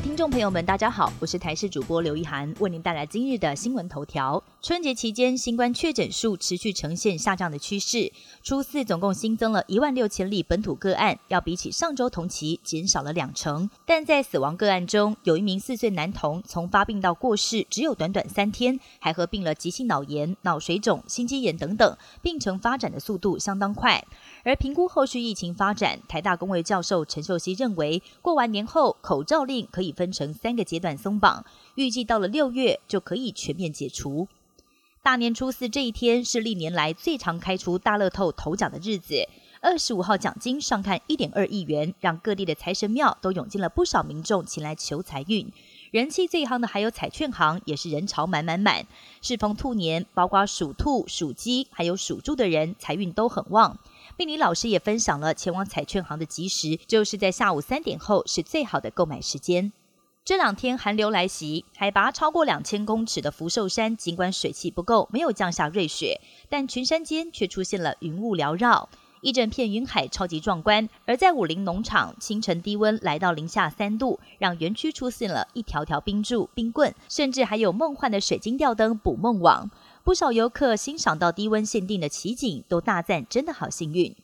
听众朋友们，大家好，我是台视主播刘一涵，为您带来今日的新闻头条。春节期间，新冠确诊数持续呈现下降的趋势。初四总共新增了一万六千例本土个案，要比起上周同期减少了两成。但在死亡个案中，有一名四岁男童从发病到过世只有短短三天，还合并了急性脑炎、脑水肿、心肌炎等等，病程发展的速度相当快。而评估后续疫情发展，台大公卫教授陈秀熙认为，过完年后口罩令可以分成三个阶段松绑，预计到了六月就可以全面解除。大年初四这一天是历年来最常开出大乐透头奖的日子，二十五号奖金上看一点二亿元，让各地的财神庙都涌进了不少民众前来求财运。人气最夯的还有彩券行，也是人潮满满满。适逢兔年，包括属兔、属鸡还有属猪的人，财运都很旺。命理老师也分享了前往彩券行的吉时，就是在下午三点后是最好的购买时间。这两天寒流来袭，海拔超过两千公尺的福寿山，尽管水汽不够，没有降下瑞雪，但群山间却出现了云雾缭绕，一整片云海超级壮观。而在武林农场，清晨低温来到零下三度，让园区出现了一条条冰柱、冰棍，甚至还有梦幻的水晶吊灯捕梦网。不少游客欣赏到低温限定的奇景，都大赞真的好幸运。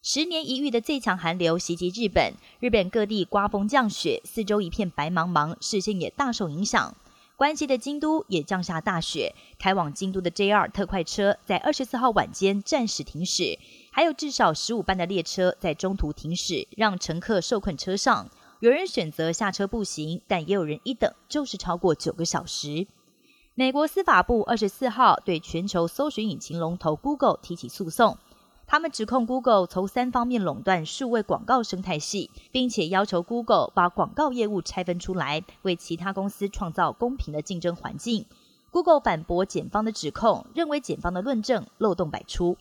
十年一遇的最强寒流袭击日本，日本各地刮风降雪，四周一片白茫茫，视线也大受影响。关西的京都也降下大雪，开往京都的 JR 特快车在二十四号晚间暂时停驶，还有至少十五班的列车在中途停驶，让乘客受困车上。有人选择下车步行，但也有人一等就是超过九个小时。美国司法部二十四号对全球搜寻引擎龙头 Google 提起诉讼。他们指控 Google 从三方面垄断数位广告生态系，并且要求 Google 把广告业务拆分出来，为其他公司创造公平的竞争环境。Google 反驳检方的指控，认为检方的论证漏洞百出。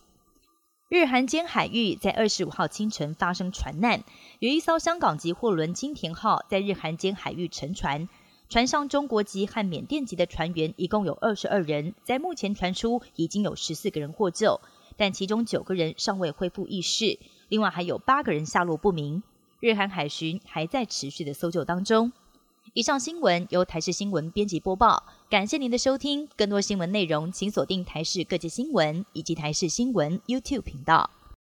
日韩间海域在二十五号清晨发生船难，有一艘香港籍货轮“金田号”在日韩间海域沉船，船上中国籍和缅甸籍的船员一共有二十二人，在目前传出已经有十四个人获救。但其中九个人尚未恢复意识，另外还有八个人下落不明。日韩海巡还在持续的搜救当中。以上新闻由台视新闻编辑播报，感谢您的收听。更多新闻内容，请锁定台视各界新闻以及台视新闻 YouTube 频道。